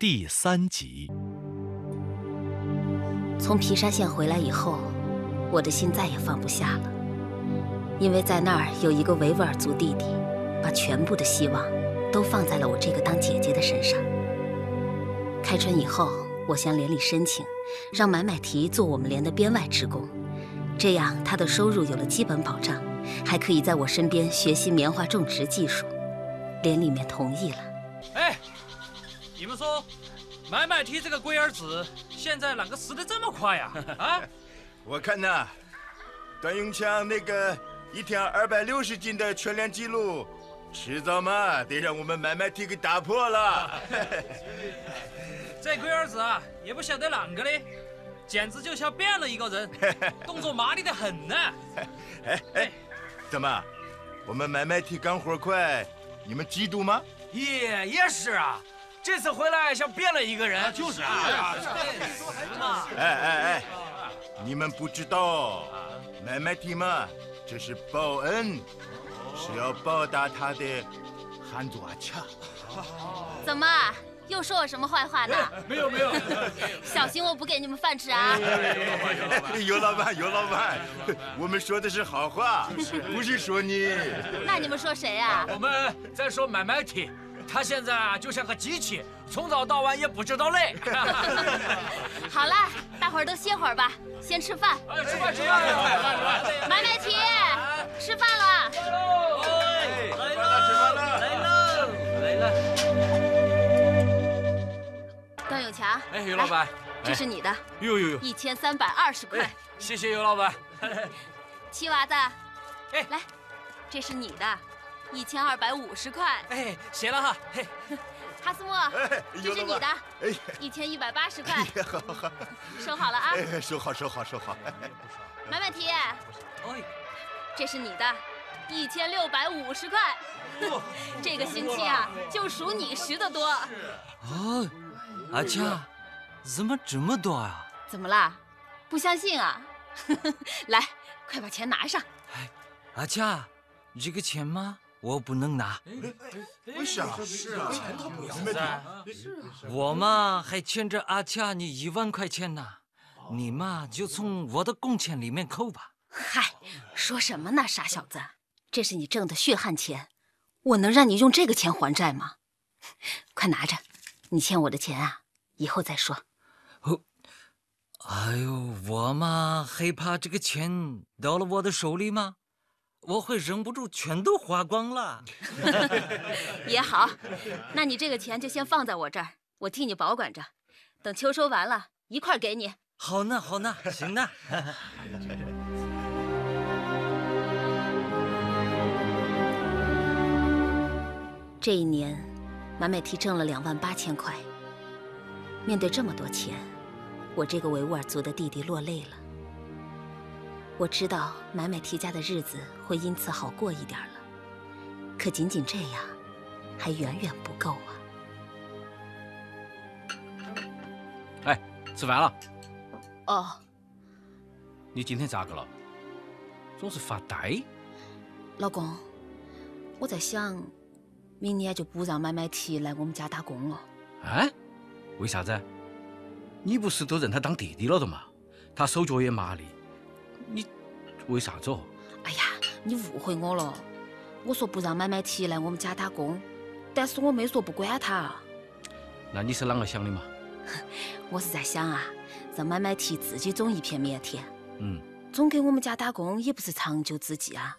第三集。从皮沙县回来以后，我的心再也放不下了，因为在那儿有一个维吾尔族弟弟，把全部的希望都放在了我这个当姐姐的身上。开春以后，我向连里申请，让买买提做我们连的编外职工，这样他的收入有了基本保障，还可以在我身边学习棉花种植技术。连里面同意了。哎，你们说，买买提这个龟儿子现在啷个死得这么快呀？啊？我看呐，段永强那个一天二百六十斤的全连纪录，迟早嘛得让我们买买提给打破了。这龟儿子啊，也不晓得啷个的，简直就像变了一个人，动作麻利的很呢。哎哎，怎么，我们买买提干活快？你们嫉妒吗？也也是啊，这次回来像变了一个人。就是啊，哎哎哎，你们不知道，买买提嘛，这是报恩，是要报答他的汉族阿恰。怎么？又说我什么坏话呢？没有没有，小心我不给你们饭吃啊！尤老板，尤老板，我们说的是好话，不是说你。那你们说谁啊？我们在说买买提，他现在啊就像个机器，从早到晚也不知道累。好了，大伙儿都歇会儿吧，先吃饭。吃饭吃饭。买买提，吃饭了。来喽，来喽，来了。段永强，哎，尤老板，这是你的，呦呦呦，一千三百二十块。谢谢尤老板。七娃子，哎，来，这是你的，一千二百五十块。哎，谢了哈。嘿，哈斯莫，这是你的，哎，一千一百八十块。好好好，收好了啊。哎，收好，收好，收好。买买提，哎，这是你的，一千六百五十块。这个星期啊，就数你拾的多。哦。阿恰，怎么这么多啊？怎么啦？不相信啊？来，快把钱拿上。哎，阿恰，这个钱吗？我不能拿。为啥？是啊，钱都不要噻。是啊。我嘛还欠着阿恰你一万块钱呢，你嘛就从我的工钱里面扣吧。嗨，说什么呢，傻小子！这是你挣的血汗钱，我能让你用这个钱还债吗？快拿着。你欠我的钱啊，以后再说。哦，哎呦，我嘛害怕这个钱到了我的手里嘛，我会忍不住全都花光了。也好，那你这个钱就先放在我这儿，我替你保管着，等秋收完了，一块给你。好呢，好呢，行呢。这一年。满美提挣了两万八千块。面对这么多钱，我这个维吾尔族的弟弟落泪了。我知道买买提家的日子会因此好过一点了，可仅仅这样，还远远不够啊！哎，吃饭了？哦。你今天咋个了？总是发呆。老公，我在想。明年就不让买买提来我们家打工了。哎，为啥子？你不是都认他当弟弟了的吗？他手脚也麻利，你为啥子哦？哎呀，你误会我了。我说不让买买提来我们家打工，但是我没说不管他。那你是啷个想的嘛？我是在想啊，让买买提自己种一片棉田。嗯。总给我们家打工也不是长久之计啊。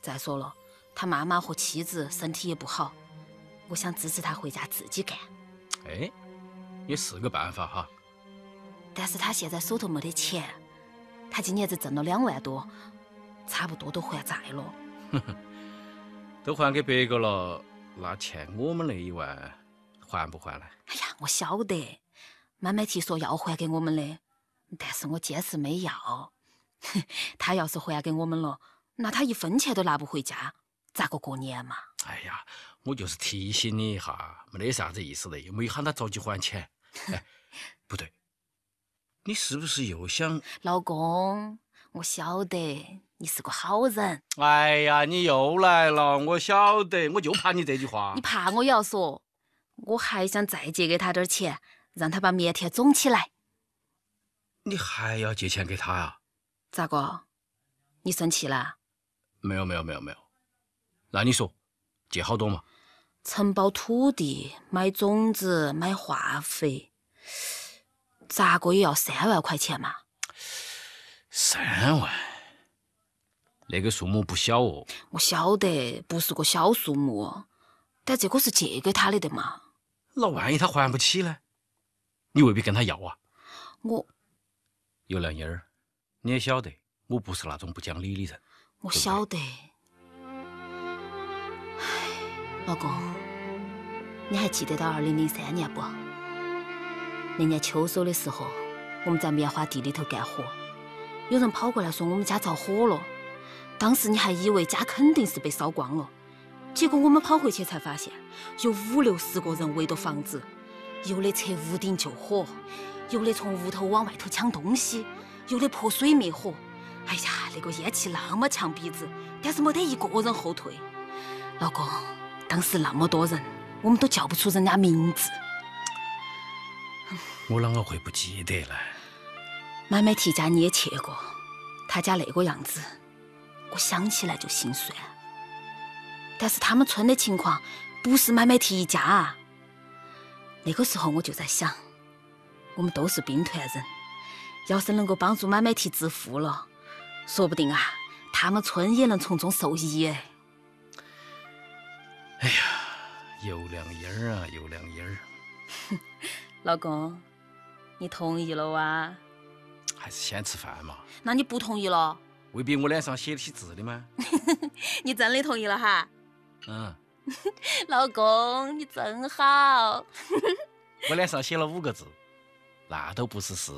再说了。他妈妈和妻子身体也不好，我想支持他回家自己干。哎，也是个办法哈。但是他现在手头没得钱，他今年子挣了两万多，差不多都还债了。都还给别个了，那欠我们那一万还不还来？哎呀，我晓得，买买提说要还给我们的，但是我坚持没要。他要是还给我们了，那他一分钱都拿不回家。咋个过年嘛？哎呀，我就是提醒你一下，没得啥子意思的，又没喊他着急还钱。哎，不对，你是不是又想？老公，我晓得你是个好人。哎呀，你又来了，我晓得，我就怕你这句话。你怕我也要说，我还想再借给他点钱，让他把棉田种起来。你还要借钱给他呀？咋个？你生气了？没有没有没有没有。那你说，借好多嘛？承包土地、买种子、买化肥，咋个也要三万块钱嘛？三万，那个数目不小哦。我晓得不是个小数目，但这个是借给他的的嘛。那万一他还不起呢？你未必跟他要啊。我有良英儿，你也晓得，我不是那种不讲理的人。我晓得。唉，老公，你还记得到二零零三年不？那年秋收的时候，我们在棉花地里头干活，有人跑过来说我们家着火了。当时你还以为家肯定是被烧光了，结果我们跑回去才发现，有五六十个人围着房子，有的拆屋顶救火，有的从屋头往外头抢东西，有的泼水灭火。哎呀，那个烟气那么呛鼻子，但是没得一个人后退。老公，当时那么多人，我们都叫不出人家名字。我啷个会不记得呢？买买提家你也去过，他家那个样子，我想起来就心酸。但是他们村的情况不是买买提一家啊。那个时候我就在想，我们都是兵团人，要是能够帮助买买提致富了，说不定啊，他们村也能从中受益哎。哎呀，有良音儿啊，有良音儿。老公，你同意了哇？还是先吃饭嘛。那你不同意了？未必我脸上写得起字的吗？你真的同意了哈？嗯，老公，你真好。我脸上写了五个字，那都不是事。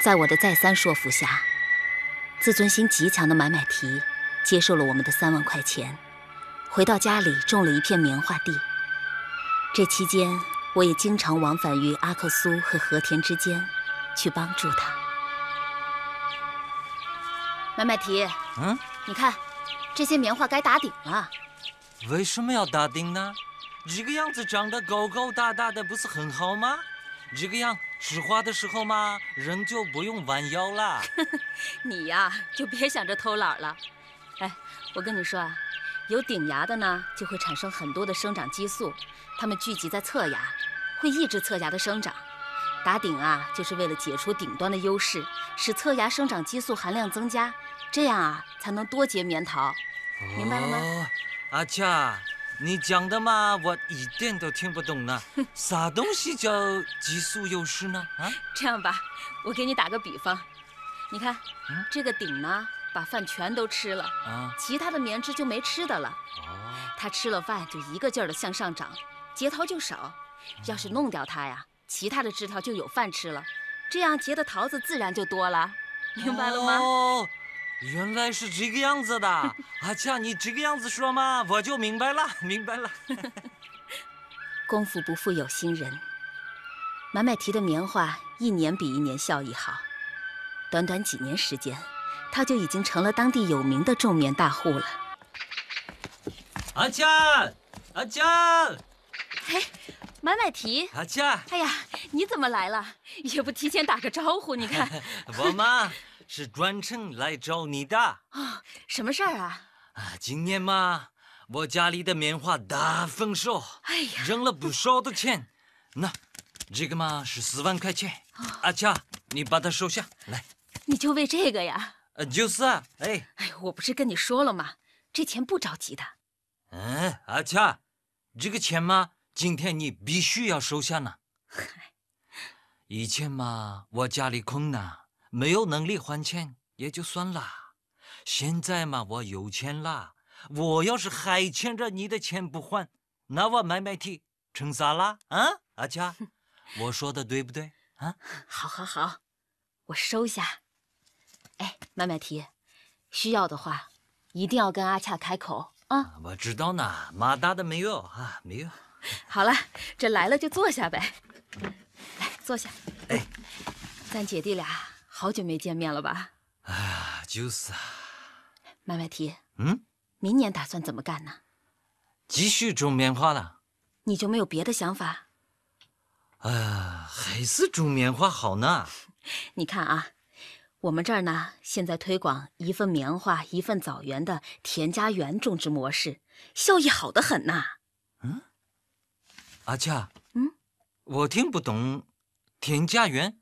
在我的再三说服下，自尊心极强的买买提接受了我们的三万块钱，回到家里种了一片棉花地。这期间，我也经常往返于阿克苏和和田之间，去帮助他。买买提，嗯，你看，这些棉花该打顶了。为什么要打顶呢？这个样子长得高高大大的，不是很好吗？这个样吃花的时候嘛，人就不用弯腰了。你呀，就别想着偷懒了。哎，我跟你说啊，有顶芽的呢，就会产生很多的生长激素，它们聚集在侧芽，会抑制侧芽的生长。打顶啊，就是为了解除顶端的优势，使侧芽生长激素含量增加，这样啊，才能多结棉桃。明白了吗？哦，阿恰，你讲的嘛，我一点都听不懂呢。啥东西叫激素优势呢？啊？这样吧，我给你打个比方，你看，嗯这个顶呢，把饭全都吃了，啊？其他的棉枝就没吃的了。哦，它吃了饭就一个劲儿的向上长，结桃就少。要是弄掉它呀，其他的枝条就有饭吃了，这样结的桃子自然就多了。明白了吗？哦，原来是这个样子的。阿 恰，你这个样子说嘛，我就明白了，明白了。功夫不负有心人，买买提的棉花一年比一年效益好，短短几年时间，他就已经成了当地有名的种棉大户了。阿恰，阿恰，买买提，阿恰，哎呀，你怎么来了？也不提前打个招呼，你看 我嘛是专程来找你的。啊，什么事儿啊？啊，今年嘛，我家里的棉花大丰收，哎呀，挣了不少的钱。那这个嘛是四万块钱，阿恰，你把它收下来。你就为这个呀？呃，就是啊，哎，哎，我不是跟你说了吗？这钱不着急的。嗯，阿恰，这个钱嘛，今天你必须要收下呢。以前嘛，我家里困难，没有能力还钱，也就算了。现在嘛，我有钱啦，我要是还欠着你的钱不还，那我买买提成啥啦？啊，阿恰，我说的对不对？啊，好，好，好，我收下。哎，麦麦提，需要的话一定要跟阿恰开口啊。我知道呢，马大的没有啊，没有。好了，这来了就坐下呗。来，坐下。哎，咱姐弟俩好久没见面了吧？啊，就是啊，麦麦提，嗯，明年打算怎么干呢？继续种棉花了。你就没有别的想法？啊，还是种棉花好呢。你看啊，我们这儿呢，现在推广一份棉花一份枣园的田家园种植模式，效益好得很呐。嗯阿恰，嗯，我听不懂，田家园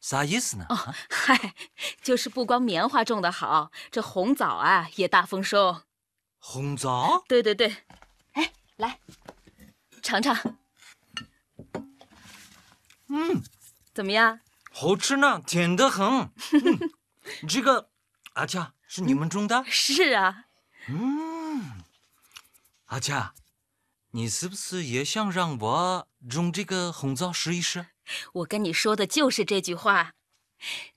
啥意思呢？哦，嗨，就是不光棉花种得好，这红枣啊也大丰收。红枣？对对对，哎，来尝尝，嗯，怎么样？好吃呢，甜得很。嗯、这个，阿恰是你们种的？是啊。嗯，阿恰，你是不是也想让我种这个红枣试一试？我跟你说的就是这句话。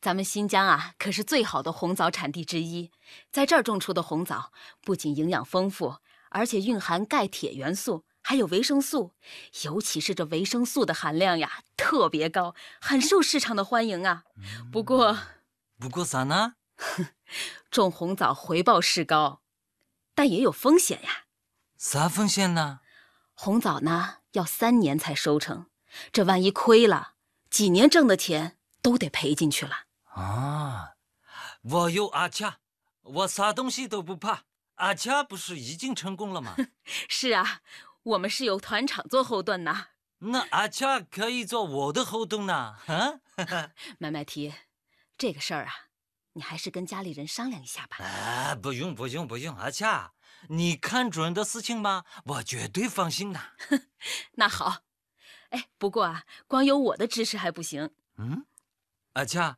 咱们新疆啊，可是最好的红枣产地之一，在这儿种出的红枣不仅营养丰富，而且蕴含钙、铁元素，还有维生素，尤其是这维生素的含量呀，特别高，很受市场的欢迎啊。不过，不过啥呢？种红枣回报是高，但也有风险呀。啥风险呢？红枣呢，要三年才收成，这万一亏了，几年挣的钱。都得赔进去了啊！我有阿恰，我啥东西都不怕。阿恰不是已经成功了吗？是啊，我们是有团场做后盾呐。那阿恰可以做我的后盾呢？啊，麦麦提，这个事儿啊，你还是跟家里人商量一下吧。啊，不用不用不用，阿恰，你看准的事情吗？我绝对放心的。那好，哎，不过啊，光有我的支持还不行。嗯。阿恰，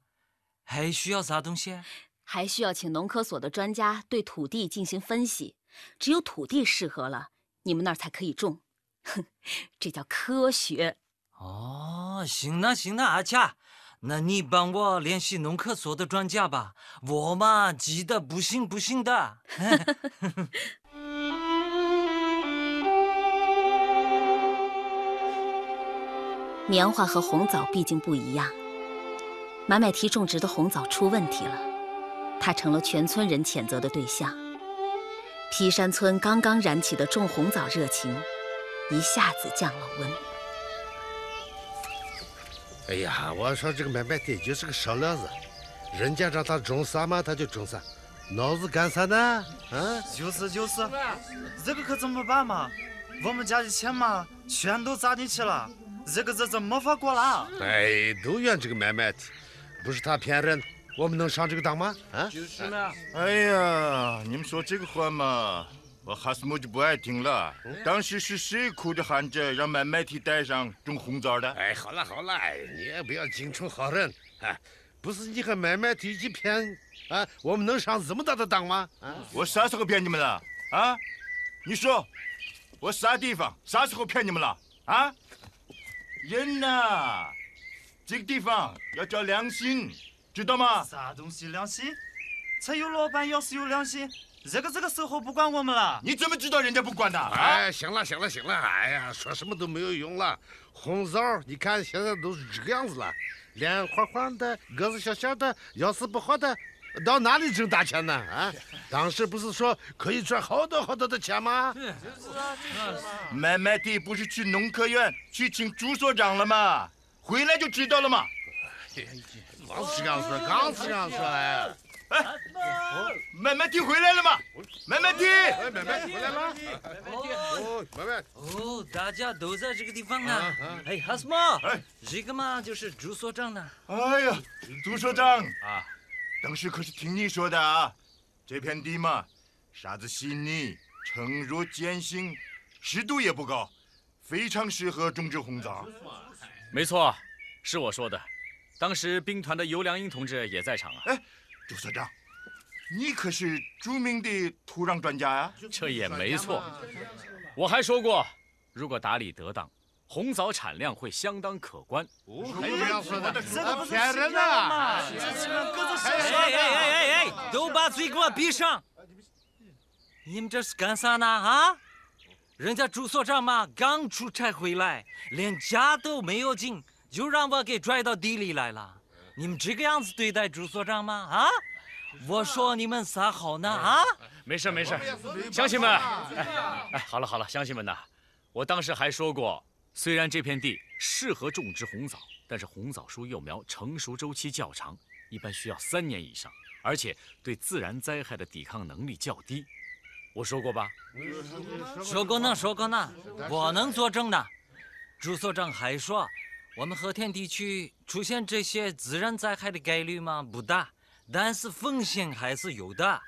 还需要啥东西？还需要请农科所的专家对土地进行分析，只有土地适合了，你们那儿才可以种。哼，这叫科学。哦，行了行了，阿恰，那你帮我联系农科所的专家吧，我嘛急得不行不行的。棉花和红枣毕竟不一样。买买提种植的红枣出问题了，他成了全村人谴责的对象。皮山村刚刚燃起的种红枣热情，一下子降了温。哎呀，我说这个买卖提就是个烧料子，人家让他种啥嘛他就种啥，脑子干啥呢？啊？就是就是，这个可怎么办嘛？我们家的钱嘛，全都砸进去了，这个日子没法过了。哎，都怨这个买卖提。不是他骗人，我们能上这个当吗？啊，就是呢。哎呀，你们说这个话嘛，我哈斯木就不爱听了。当时是谁哭着喊着让买麦提带上种红枣的？哎，好了好了，你也不要精充好人。啊，不是你和买麦提一起骗啊，我们能上这么大的当吗？啊，我啥时候骗你们了？啊，你说，我啥地方啥时候骗你们了？啊，人呐。这个地方要叫良心，知道吗？啥东西良心？才有老板要是有良心，这个这个时候不管我们了。你怎么知道人家不管的？哎，行了行了行了，哎呀，说什么都没有用了。红枣，你看现在都是这个样子了，脸黄黄的，个子小小的，要是不好的，到哪里挣大钱呢？啊，当时不是说可以赚好多好多的钱吗？就是啊，买麦地不是去农科院去请朱所长了吗？回来就知道了嘛。刚是这样说，刚是这样说哎。哎，麦麦蒂回来了吗？麦麦蒂，麦麦蒂回来了。哦，麦麦。哦，大家都在这个地方呢。哎，哈斯莫，哎，这个嘛就是朱所长呢。哎呀，朱所长啊，当时可是听你说的啊。这片地嘛，沙子细腻，沉入碱性，湿度也不高，非常适合种植红枣。没错，是我说的。当时兵团的尤良英同志也在场啊。哎，朱所长，你可是著名的土壤专家呀？这也没错。我还说过，如果打理得当，红枣产量会相当可观。还有这样说的？这个骗人的！哎哎哎哎，都把嘴给我闭上！你们这是干啥呢？啊？人家朱所长嘛，刚出差回来，连家都没有进，就让我给拽到地里来了。你们这个样子对待朱所长吗？啊！我说你们啥好呢啊！没事没事，乡亲们，哎哎，好了好了，乡亲们呐，我当时还说过，虽然这片地适合种植红枣，但是红枣树幼苗成熟周期较长，一般需要三年以上，而且对自然灾害的抵抗能力较低。我说过吧？说过呢，说过呢，我能作证的。朱所长还说，我们和田地区出现这些自然灾害的概率嘛不大，但是风险还是有的。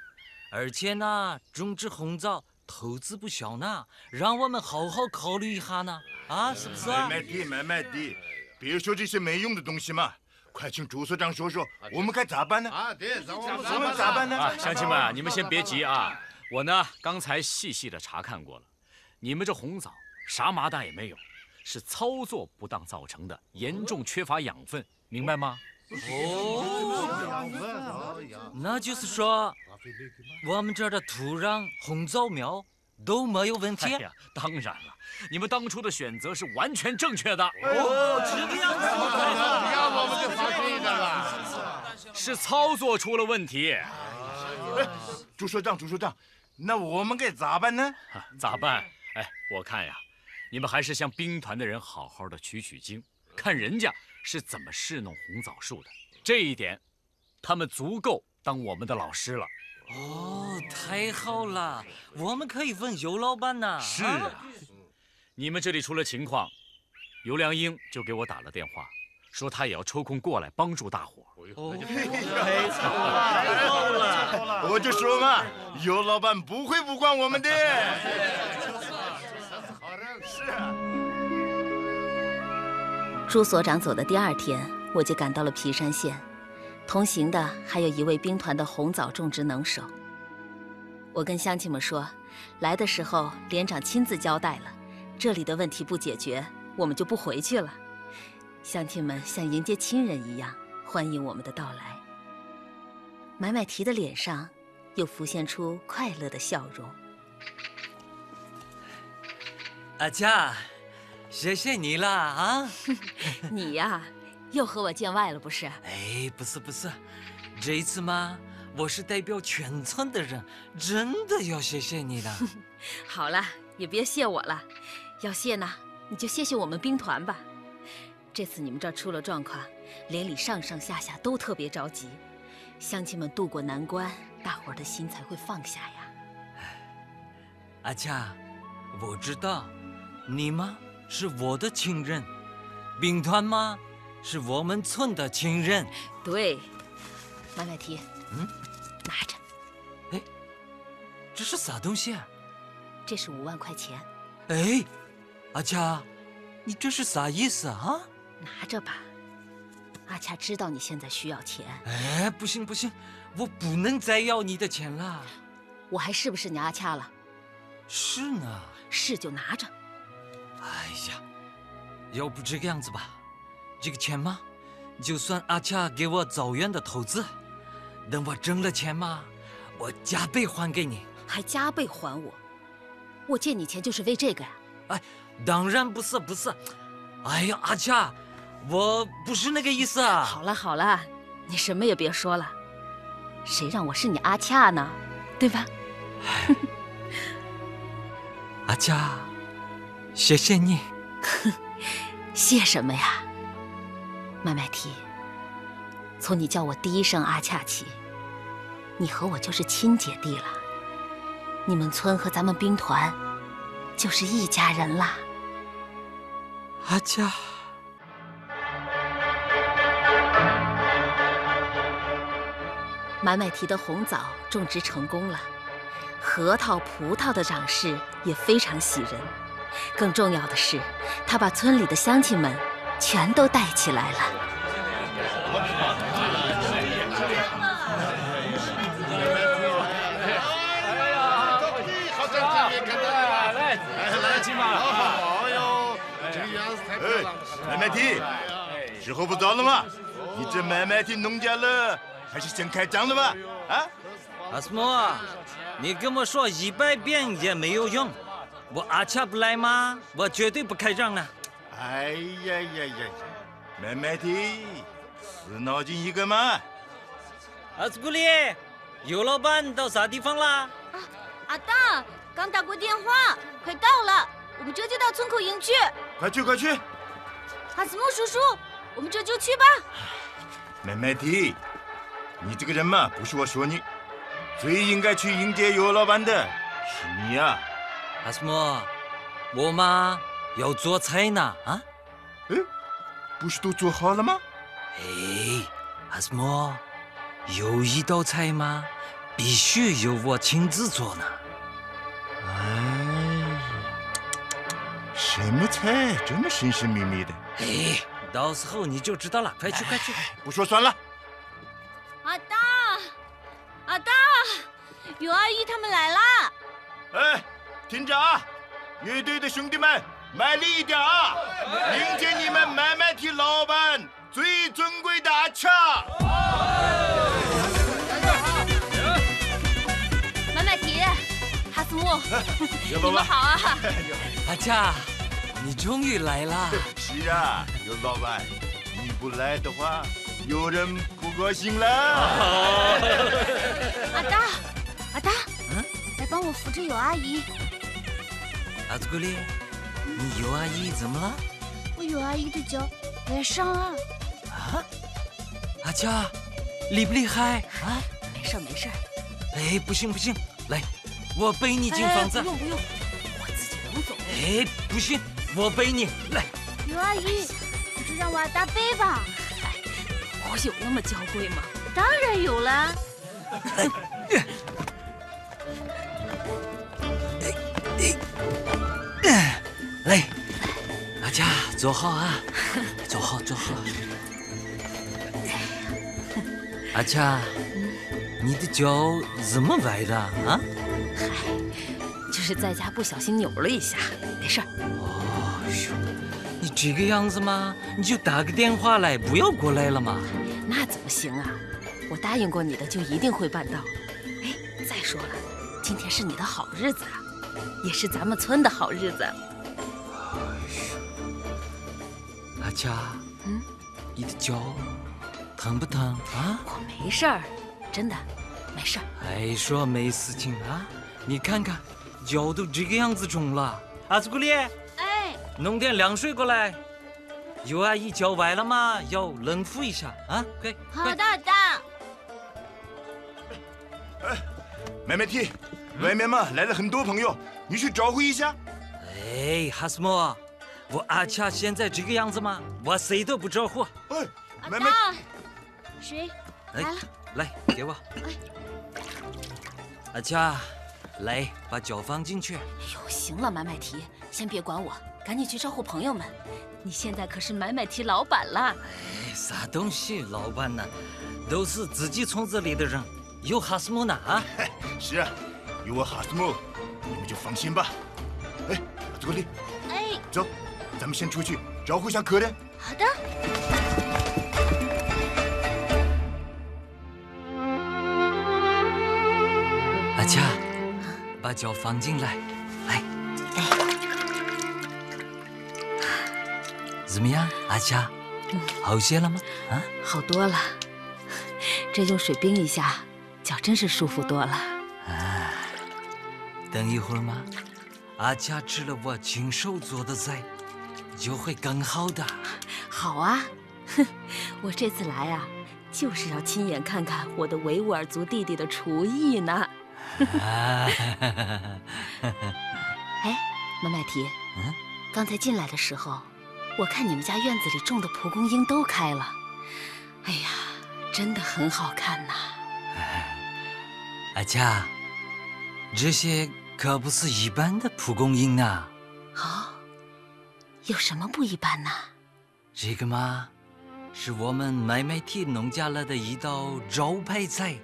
而且呢，种植红枣投资不小呢，让我们好好考虑一下呢，啊，是不是啊？买卖地，买卖地，别说这些没用的东西嘛！快请朱所长说说，我们该咋办呢？啊，对，我们咋办呢？啊，乡亲们，你们先别急啊，我呢刚才细细的查看过了，你们这红枣啥麻蛋也没有，是操作不当造成的，严重缺乏养分，明白吗？哦，那就是说，我们这儿的土壤、红枣苗都没有问题。哎呀，当然了，你们当初的选择是完全正确的，哦，这个样子。要我们就放心的了。是操作出了问题。哎朱所长，朱所长，那我们该咋办呢？啊咋办？哎，我看呀，你们还是向兵团的人好好的取取经，看人家是怎么侍弄红枣树的。这一点，他们足够当我们的老师了。哦，太好了，我们可以问尤老板呐。是啊，你们这里出了情况，尤良英就给我打了电话，说他也要抽空过来帮助大伙。哦，太好了！我就说嘛，尤老板不会不管我们的。是。朱所长走的第二天，我就赶到了皮山县，同行的还有一位兵团的红枣种植能手。我跟乡亲们说，来的时候连长亲自交代了，这里的问题不解决，我们就不回去了。乡亲们像迎接亲人一样欢迎我们的到来。买买提的脸上又浮现出快乐的笑容。阿佳，谢谢你了啊！你呀，又和我见外了不是？哎，不是不是，这一次嘛，我是代表全村的人，真的要谢谢你的。好了，也别谢我了，要谢呢，你就谢谢我们兵团吧。这次你们这儿出了状况，连里上上下下都特别着急，乡亲们渡过难关，大伙儿的心才会放下呀。阿佳，我知道，你妈是我的亲人，兵团妈是我们村的亲人。对，买买提，嗯，拿着，哎这是啥东西啊？这是五万块钱，哎，阿恰，你这是啥意思啊？拿着吧。阿恰知道你现在需要钱，哎，不行不行，我不能再要你的钱了。我还是不是你阿恰了？是呢。是就拿着。哎呀，要不这个样子吧，这个钱嘛，就算阿恰给我枣园的投资，等我挣了钱嘛，我加倍还给你。还加倍还我，我借你钱就是为这个呀、哎，当然不是不是，哎呀，阿恰，我不是那个意思啊。好了好了，你什么也别说了，谁让我是你阿恰呢？对吧？阿佳，谢谢你。谢什么呀？麦麦提，从你叫我第一声阿恰起，你和我就是亲姐弟了。你们村和咱们兵团就是一家人啦。阿恰，买买提的红枣种植成功了，核桃、葡萄的长势也非常喜人。更重要的是，他把村里的乡亲们全都带起来了。买买提，时候不早了吗？你这买买提农家乐，还是先开张了吧？啊？阿斯莫，你跟我说一百遍也没有用。我阿恰不来吗？我绝对不开张了。哎呀呀呀呀！买买提，死脑筋一个嘛！阿斯古里，尤老板到啥地方啦？阿大刚打过电话，快到了，我们这就到村口营去。快去快去！阿斯莫叔叔，我们这就去吧。妹妹提，你这个人嘛，不是我说你，最应该去迎接尤老板的是你啊！阿斯莫，我妈要做菜呢啊！哎，不是都做好了吗？哎，阿斯莫，有一道菜吗，必须由我亲自做呢。哎，什么菜这么神神秘秘的？哎，到时候你就知道了。快去快去！不说算了。阿大，阿大，有阿姨他们来了！哎，听着啊，乐队的兄弟们，卖力一点啊！迎接你们麦麦提老板最尊贵的阿恰。买买提，哈斯木，你你们好啊！阿恰，你终于来了！是啊，尤老板，你不来的话，有人不高兴了。阿达，阿当，来帮我扶着有阿姨。阿祖古丽，你尤阿姨怎么了？我尤阿姨的脚崴伤了。啊？阿娇，厉不厉害啊？没事没事。哎，不行不行，来，我背你进房子。不用不用，我自己能走。哎，不行，我背你来。尤阿姨，你就让我阿达背吧。哎，我有那么娇贵吗？当然有了。来，阿佳，坐好啊，坐好坐好。阿佳，你的脚怎么崴的啊？嗨，就是在家不小心扭了一下，没事儿。哦哟，你这个样子嘛，你就打个电话来，不要过来了嘛。那怎么行啊？我答应过你的，就一定会办到。哎，再说了，今天是你的好日子啊，也是咱们村的好日子。阿佳，嗯，你的脚疼不疼啊？我没事儿，真的没事儿。还说没事情啊？你看看，脚都这个样子肿了。阿祖古丽，哎，弄点凉水过来。尤阿姨脚崴了吗，要冷敷一下啊！快，好的，好的。妹妹提，外面嘛来了很多朋友，你去招呼一下。哎，哈斯莫，我阿恰现在这个样子吗？我谁都不招呼。哎，阿妹妹，当，水来了。来，给我。阿恰，来，把脚放进去。哟，行了，买买提，先别管我，赶紧去招呼朋友们。你现在可是买买提老板了。哎，啥东西，老板呢？都是自己村子里的人，有哈斯木呢啊！是啊，有我哈斯木，你们就放心吧。哎，祖格里，哎，走，咱们先出去招呼一下客人。好的。阿佳，把脚放进来，来。怎么样，阿佳？好些了吗？啊？好多了，这用水冰一下，脚真是舒服多了。啊，等一会儿嘛，阿佳吃了我亲手做的菜，就会更好的。好啊，哼，我这次来啊，就是要亲眼看看我的维吾尔族弟弟的厨艺呢。啊，哎，麦麦提，嗯，刚才进来的时候，我看你们家院子里种的蒲公英都开了，哎呀，真的很好看呐。阿恰，这些可不是一般的蒲公英啊，哦，有什么不一般呢？这个嘛，是我们麦麦提农家乐的一道招牌菜，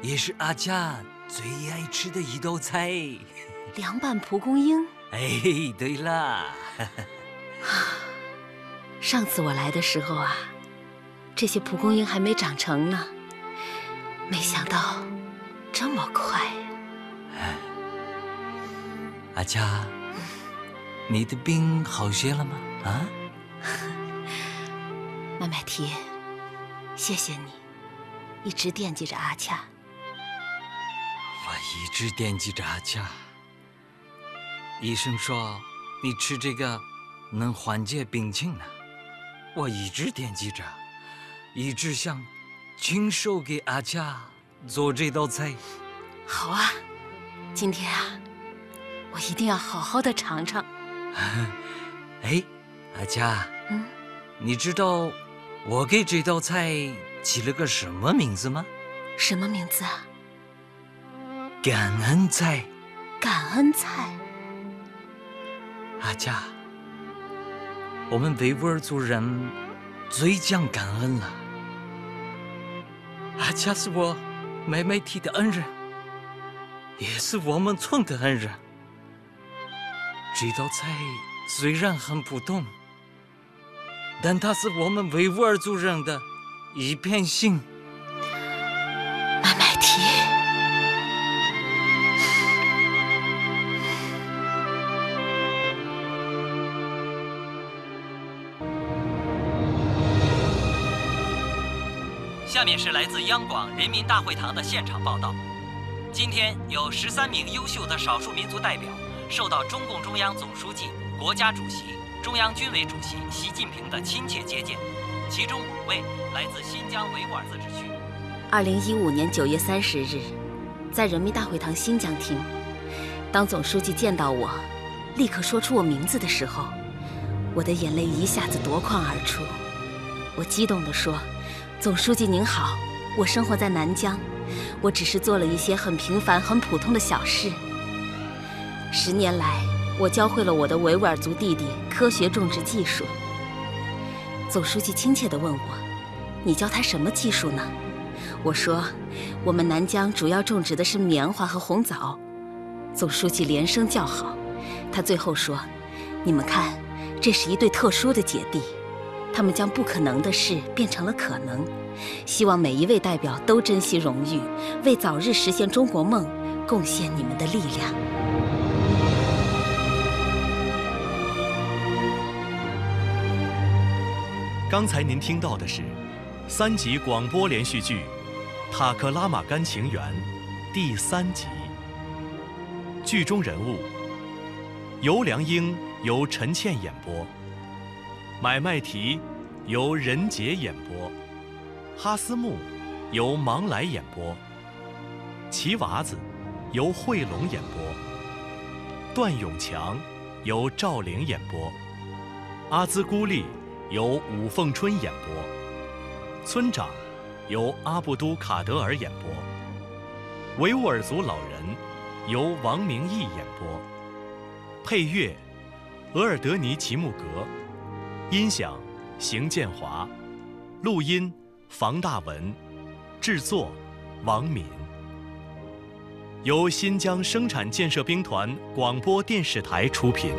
也是阿佳最爱吃的一道菜。凉拌蒲公英。哎，对了，上次我来的时候啊，这些蒲公英还没长成呢，没想到这么快哎、阿恰，你的病好些了吗？啊？麦麦提，谢谢你，一直惦记着阿恰，我一直惦记着阿恰。医生说你吃这个能缓解病情呢，我一直惦记着，一直想亲手给阿恰做这道菜。好啊，今天啊，我一定要好好的尝尝。哎，阿佳，嗯，你知道我给这道菜起了个什么名字吗？什么名字啊？感恩菜。感恩菜。阿佳，我们维吾尔族人最讲感恩了。阿佳是我妹妹提的恩人，也是我们村的恩人。这道菜虽然很普通，但它是我们维吾尔族人的一片心。麦麦提，下面是来自央广人民大会堂的现场报道。今天有十三名优秀的少数民族代表受到中共中央总书记、国家主席、中央军委主席习近平的亲切接见，其中五位来自新疆维吾尔自治区。二零一五年九月三十日，在人民大会堂新疆厅，当总书记见到我，立刻说出我名字的时候，我的眼泪一下子夺眶而出。我激动地说：“总书记您好，我生活在南疆，我只是做了一些很平凡、很普通的小事。十年来，我教会了我的维吾尔族弟弟科学种植技术。”总书记亲切地问我：“你教他什么技术呢？”我说：“我们南疆主要种植的是棉花和红枣。”总书记连声叫好。他最后说：“你们看，这是一对特殊的姐弟，他们将不可能的事变成了可能。希望每一位代表都珍惜荣誉，为早日实现中国梦贡献你们的力量。”刚才您听到的是三集广播连续剧《塔克拉玛干情缘》第三集。剧中人物：尤良英由陈倩演播，买卖提由任杰演播，哈斯木由芒来演播，齐娃子由慧龙演播，段永强由赵玲演播，阿兹孤立。由武凤春演播，村长由阿布都卡德尔演播，维吾尔族老人由王明义演播，配乐额尔德尼齐木格，音响邢建华，录音房大文，制作王敏，由新疆生产建设兵团广播电视台出品。